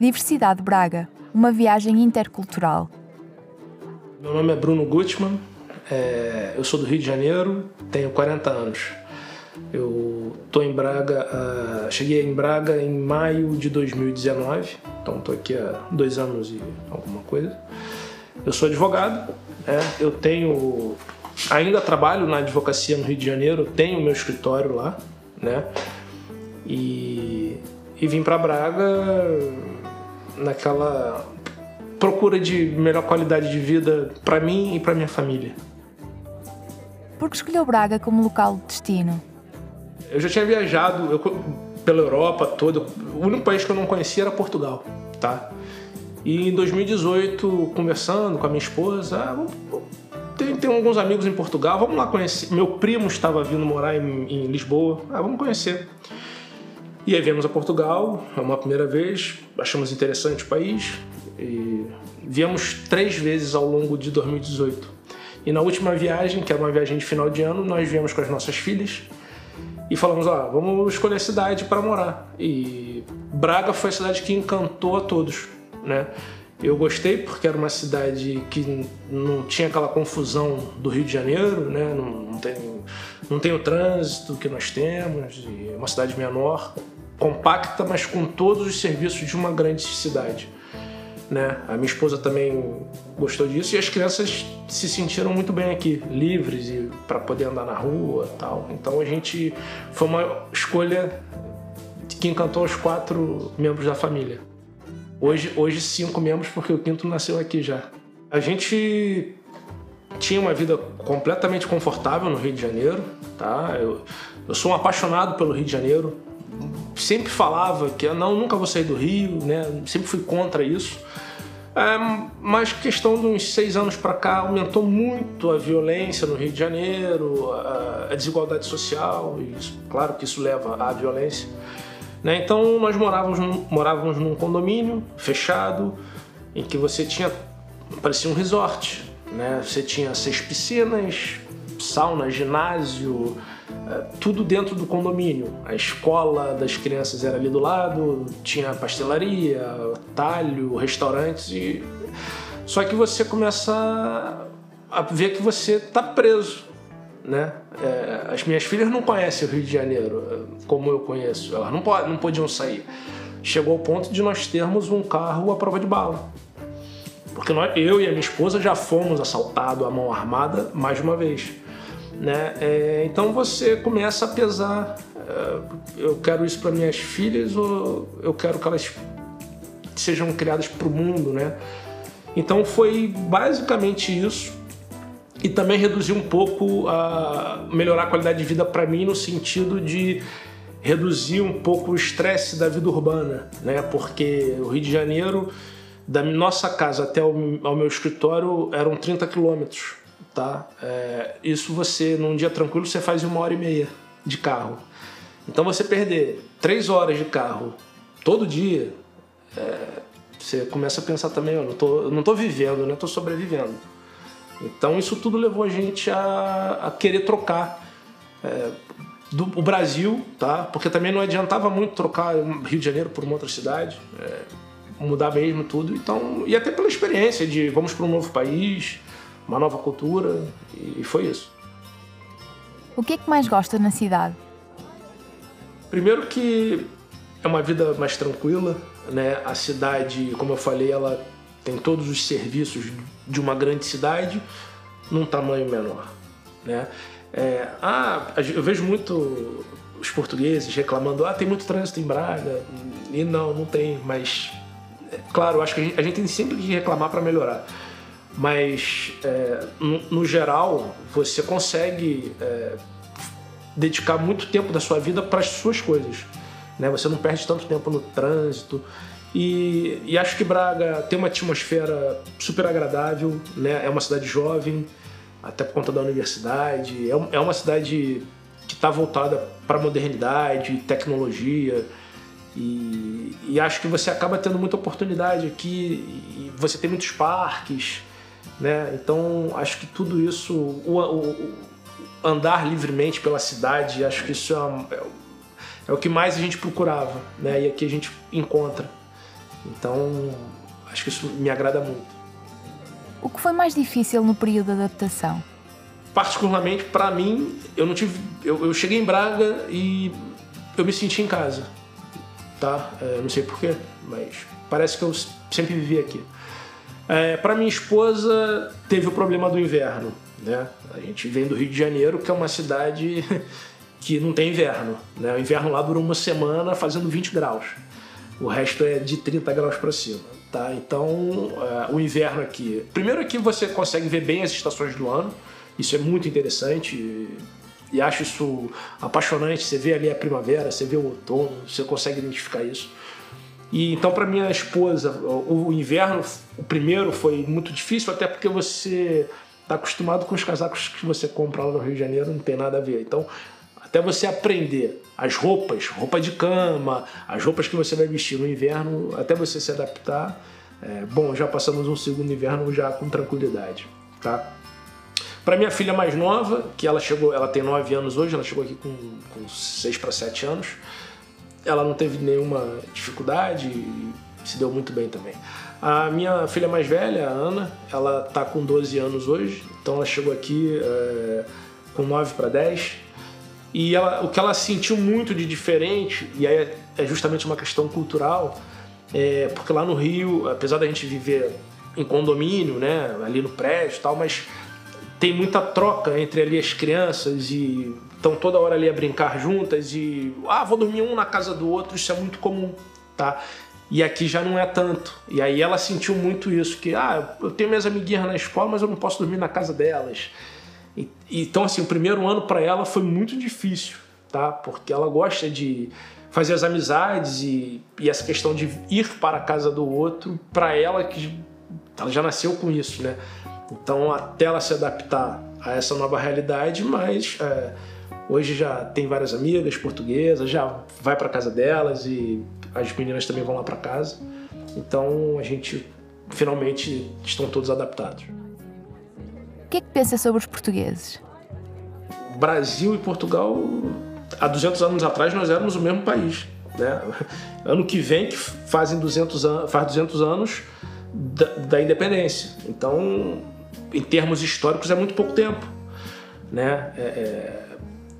Diversidade Braga, uma viagem intercultural. Meu nome é Bruno Gutmann, é, eu sou do Rio de Janeiro, tenho 40 anos. Eu tô em Braga, uh, cheguei em Braga em maio de 2019, então estou aqui há dois anos e alguma coisa. Eu sou advogado, é, eu tenho, ainda trabalho na advocacia no Rio de Janeiro, tenho meu escritório lá, né? E, e vim para Braga naquela procura de melhor qualidade de vida para mim e para minha família. Por que escolheu Braga como local de destino? Eu já tinha viajado eu, pela Europa toda. O único país que eu não conhecia era Portugal, tá? E em 2018, conversando com a minha esposa, ah, tem, tem alguns amigos em Portugal, vamos lá conhecer. Meu primo estava vindo morar em, em Lisboa, ah, vamos conhecer. E aí viemos a Portugal, é uma primeira vez, achamos interessante o país e viemos três vezes ao longo de 2018. E na última viagem, que era uma viagem de final de ano, nós viemos com as nossas filhas e falamos, ó, vamos escolher a cidade para morar. E Braga foi a cidade que encantou a todos, né? Eu gostei porque era uma cidade que não tinha aquela confusão do Rio de Janeiro, né? Não, não tem, não tem o trânsito que nós temos, é uma cidade menor, compacta, mas com todos os serviços de uma grande cidade. Né? A minha esposa também gostou disso e as crianças se sentiram muito bem aqui, livres e para poder andar na rua, tal. Então a gente foi uma escolha que encantou os quatro membros da família. Hoje, hoje cinco membros porque o quinto nasceu aqui já. A gente tinha uma vida completamente confortável no Rio de Janeiro, tá? Eu, eu sou um apaixonado pelo Rio de Janeiro sempre falava que eu não, nunca vou sair do Rio, né? Sempre fui contra isso. É, mas questão de uns seis anos para cá aumentou muito a violência no Rio de Janeiro, a, desigualdade social, e isso, claro que isso leva à violência. Né? Então nós morávamos num, morávamos num condomínio fechado, em que você tinha, parecia um resort, né? Você tinha seis piscinas, sauna, ginásio, tudo dentro do condomínio. A escola das crianças era ali do lado, tinha pastelaria, talho, restaurantes e só que você começa a ver que você está preso, né? É, as minhas filhas não conhecem o Rio de Janeiro é, como eu conheço, elas não, pod não podiam sair. Chegou ao ponto de nós termos um carro à prova de bala. Porque nós, eu e a minha esposa já fomos assaltados à mão armada mais de uma vez. Né? É, então você começa a pesar: é, eu quero isso para minhas filhas ou eu quero que elas sejam criadas para o mundo, né? Então foi basicamente isso e também reduzir um pouco a melhorar a qualidade de vida para mim no sentido de reduzir um pouco o estresse da vida urbana, né? Porque o Rio de Janeiro da nossa casa até o, ao meu escritório eram 30 quilômetros tá? É, isso você, num dia tranquilo, você faz uma hora e meia de carro. Então você perder três horas de carro todo dia, é, você começa a pensar também, eu não tô, não tô vivendo, né? Tô sobrevivendo. Então isso tudo levou a gente a, a querer trocar é, do, o Brasil, tá? Porque também não adiantava muito trocar Rio de Janeiro por uma outra cidade, é, mudar mesmo tudo. Então, e até pela experiência de vamos para um novo país, uma nova cultura e foi isso. O que é que mais gosta na cidade? Primeiro que é uma vida mais tranquila, né? A cidade, como eu falei, ela tem todos os serviços de uma grande cidade num tamanho menor, né? É, ah, eu vejo muito os portugueses reclamando, ah, tem muito trânsito em Braga. E não, não tem, mas é, claro, acho que a gente, a gente tem sempre que reclamar para melhorar mas é, no, no, geral você consegue é, dedicar muito tempo da sua vida para as suas coisas. Né? Você não perde tanto tempo no trânsito. E, e, acho que Braga tem uma atmosfera super agradável, né? é uma cidade jovem, até por conta da universidade, é, é uma cidade que está voltada para modernidade, tecnologia. E, e, acho que você acaba tendo muita oportunidade aqui. você tem muitos parques, né? Então acho que tudo isso, o, o, andar livremente pela cidade, acho que isso é, é, é, o que mais a gente procurava, né? E aqui a gente encontra. Então, acho que isso me agrada muito. O que foi mais difícil no período de adaptação? Particularmente para mim, eu não tive, eu, eu, cheguei em Braga e eu me senti em casa, tá? É, não sei porquê, mas parece que eu sempre vivi aqui. É, para minha esposa teve o problema do inverno, né? A gente vem do Rio de Janeiro, que é uma cidade que não tem inverno, né? O inverno lá dura uma semana fazendo 20 graus. O resto é de 30 graus para cima. Tá? Então, uh, o inverno aqui. Primeiro, aqui você consegue ver bem as estações do ano, isso é muito interessante e acho isso apaixonante. Você vê ali a primavera, você vê o outono, você consegue identificar isso. E então, para minha esposa, o, inverno, o primeiro foi muito difícil, até porque você está acostumado com os casacos que você compra lá no Rio de Janeiro, não tem nada a ver. Então, até você aprender as roupas, roupa de cama, as roupas que você vai vestir no inverno, até você se adaptar. É, bom, já passamos um segundo inverno já com tranquilidade, tá? Para minha filha mais nova, que ela chegou, ela tem 9 anos hoje, ela chegou aqui com, com 6 para 7 anos, ela não teve nenhuma dificuldade e se deu muito bem também. A minha filha mais velha, a Ana, ela tá com 12 anos hoje, então ela chegou aqui é, com 9 para 10, e ela, o que ela sentiu muito de diferente, e aí é, é justamente uma questão cultural, é, porque lá no Rio, apesar da gente viver em condomínio, né, ali no prédio e tal, mas tem muita troca entre ali as crianças e estão toda hora ali a brincar juntas e ah, vou dormir um na casa do outro, isso é muito comum, tá? E aqui já não é tanto. E aí ela sentiu muito isso, que ah, eu tenho minhas amiguinhas na escola, mas eu não posso dormir na casa delas. E, então, assim, o primeiro ano para ela foi muito difícil, tá? Porque ela gosta de fazer as amizades e, e essa questão de ir para a casa do outro, para ela que ela já nasceu com isso, né? Então, até ela se adaptar a essa nova realidade, mas é, hoje já tem várias amigas portuguesas, já vai para casa delas e as meninas também vão lá para casa. Então, a gente finalmente estão todos adaptados que é que pensa sobre os portugueses? Brasil e Portugal, há 200 anos atrás, nós éramos o mesmo país. Né? Ano que vem, que fazem 200 anos, faz 200 anos da, da independência. Então, em termos históricos, é muito pouco tempo. Né? É, é,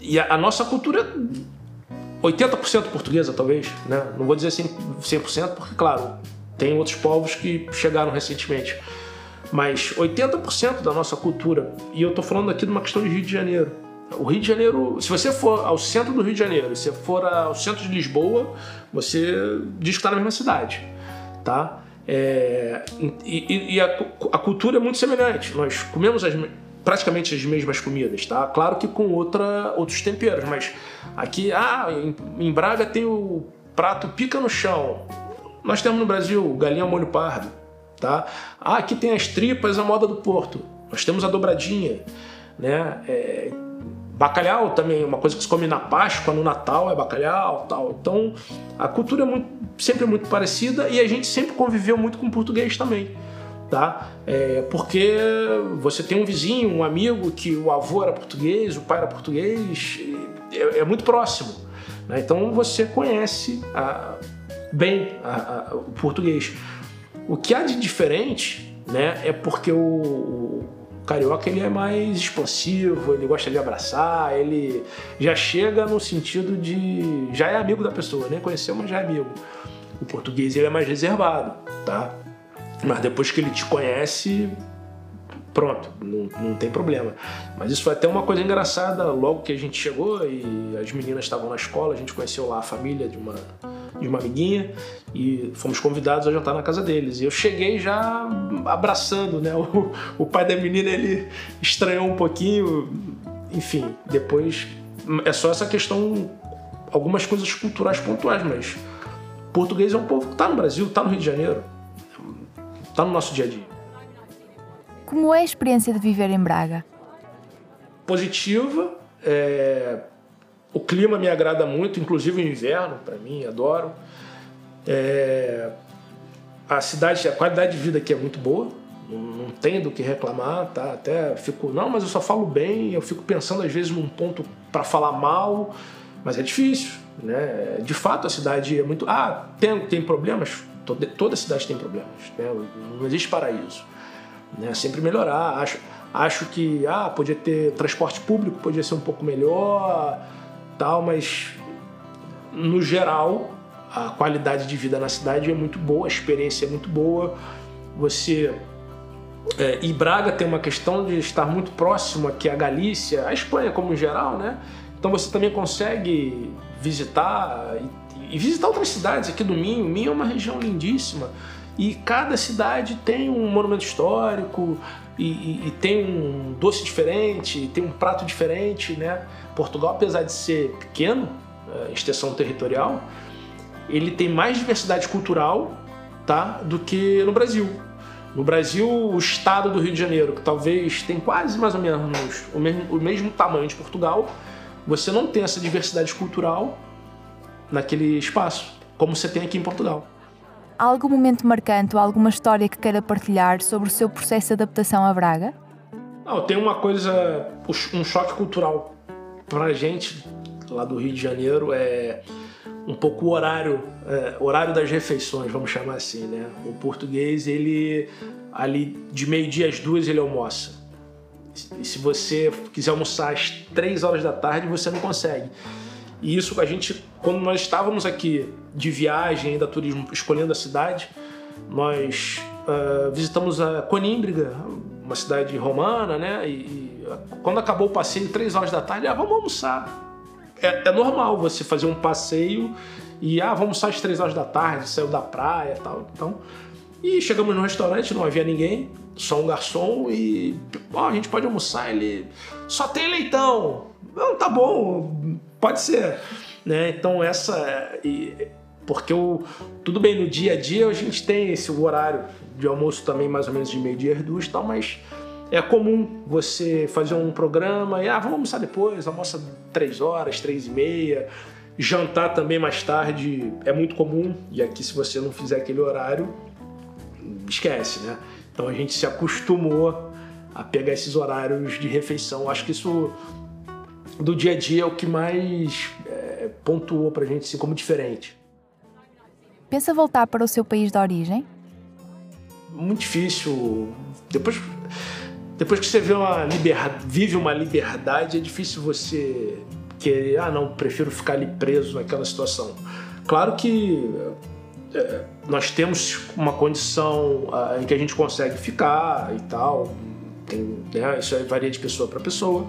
e a, a, nossa cultura é 80% portuguesa, talvez. Né? Não vou dizer 100%, porque, claro, tem outros povos que chegaram recentemente. Mas 80% da nossa cultura, e eu estou falando aqui de uma questão de Rio de Janeiro. O Rio de Janeiro, se você for ao centro do Rio de Janeiro, se for ao centro de Lisboa, você diz que está na mesma cidade, tá? É, e, e a, a, cultura é muito semelhante. Nós comemos as, praticamente as mesmas comidas, tá? Claro que com outra, outros temperos, mas aqui, ah, em, em Braga tem o prato pica no chão. Nós temos no Brasil galinha molho pardo tá? Ah, aqui tem as tripas, a moda do Porto. Nós temos a dobradinha, né? É, bacalhau também, uma coisa que se come na Páscoa, no Natal é bacalhau, tal. Então, a cultura é muito, sempre muito parecida e a gente sempre conviveu muito com português também, tá? É, porque você tem um vizinho, um amigo que o avô era português, o pai era português, é, é muito próximo. Né? Então você conhece a, bem a, a, o português. O que há de diferente, né, é porque o carioca ele é mais expansivo, ele gosta de abraçar, ele já chega no sentido de já é amigo da pessoa, nem conheceu, mas já é amigo. O português ele é mais reservado, tá? Mas depois que ele te conhece, pronto, não, não tem problema. Mas isso foi até uma coisa engraçada logo que a gente chegou e as meninas estavam na escola, a gente conheceu lá a família de uma de uma amiguinha e fomos convidados a jantar na casa deles. E eu cheguei já abraçando, né? O, o pai da menina ele estranhou um pouquinho, enfim. Depois é só essa questão, algumas coisas culturais pontuais, mas português é um povo que está no Brasil, está no Rio de Janeiro, está no nosso dia a dia. Como é a experiência de viver em Braga? Positiva. É, o clima me agrada muito, inclusive o inverno, para mim, adoro. É, a cidade, a qualidade de vida aqui é muito boa, não, tem do que reclamar, tá? Até fico, não, mas eu só falo bem, eu fico pensando às vezes num ponto para falar mal, mas é difícil, né? De fato a cidade é muito, ah, tem tem problemas, Toda, toda cidade tem problemas, né? não existe paraíso. Né? Sempre melhorar. Acho, acho que ah, podia ter transporte público, podia ser um pouco melhor, tal, mas no geral a qualidade de vida na cidade é muito boa, a experiência é muito boa. Você é, e Braga tem uma questão de estar muito próximo aqui à Galícia, à Espanha como em geral, né? Então você também consegue visitar e, e visitar outras cidades aqui do Minho. Minho é uma região lindíssima e cada cidade tem um monumento histórico e, e, e, tem um doce diferente, tem um prato diferente, né? Portugal, apesar de ser pequeno, é, extensão territorial, ele tem mais diversidade cultural, tá, do que no Brasil. No Brasil, o estado do Rio de Janeiro, que talvez tem quase mais ou menos o mesmo, o mesmo tamanho de Portugal, você não tem essa diversidade cultural naquele espaço, como você tem aqui em Portugal. Algum momento marcante ou alguma história que queira partilhar sobre o seu processo de adaptação a Braga? Não, tem uma coisa, um choque cultural para a gente lá do Rio de Janeiro é um pouco o horário, é, horário das refeições, vamos chamar assim, né? O português, ele ali de meio-dia às duas ele almoça. E se você quiser almoçar às três horas da tarde, você não consegue. E isso a gente, quando nós estávamos aqui de viagem, ainda turismo, escolhendo a cidade, nós uh, visitamos a Conímbriga, uma cidade romana, né? E, e, quando acabou o passeio, três horas da tarde, ah, vamos almoçar é, é, normal você fazer um passeio e, ah, vamos sair às três horas da tarde, saiu da praia e tal. Então, e chegamos no restaurante, não havia ninguém, só um garçom e, ó, a gente pode almoçar, ele só tem leitão. Não, tá bom, pode ser. Né? Então, essa. Porque o, tudo bem, no dia a dia a gente tem esse horário de almoço também mais ou menos de meio-dia duas e tal, mas é comum você fazer um programa e, ah, vamos almoçar depois, almoça três horas, três e meia. Jantar também mais tarde é muito comum, e aqui se você não fizer aquele horário, esquece, né? Então a gente se acostumou a pegar esses horários de refeição. Acho que isso do dia a dia é o que mais é, pontuou pra gente assim, como diferente. Pensa voltar para o seu país de origem? Muito difícil. Depois depois que você vê uma liberdade, vive uma liberdade, é difícil você querer, ah, não, prefiro ficar ali preso naquela situação. Claro que é, nós temos uma condição ah, em que a gente consegue ficar e tal, tem, né, isso varia de pessoa para pessoa,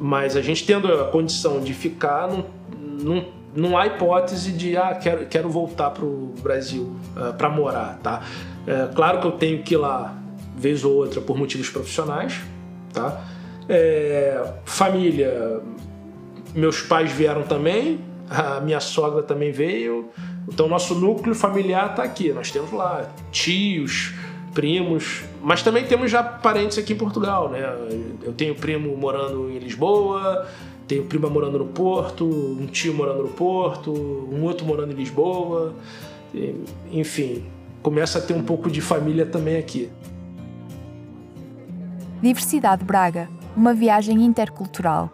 mas a gente tendo a condição de ficar, não, não, não há hipótese de, ah, quero, quero voltar para o Brasil uh, para morar, tá? É, claro que eu tenho que ir lá vez ou outra por motivos profissionais, tá? É, família, meus pais vieram também, a minha sogra também veio, então nosso núcleo familiar está aqui. Nós temos lá tios, primos, mas também temos já parentes aqui em Portugal, né? Eu tenho primo morando em Lisboa, tenho prima morando no Porto, um tio morando no Porto, um outro morando em Lisboa, enfim, começa a ter um pouco de família também aqui. Diversidade Braga, uma viagem intercultural.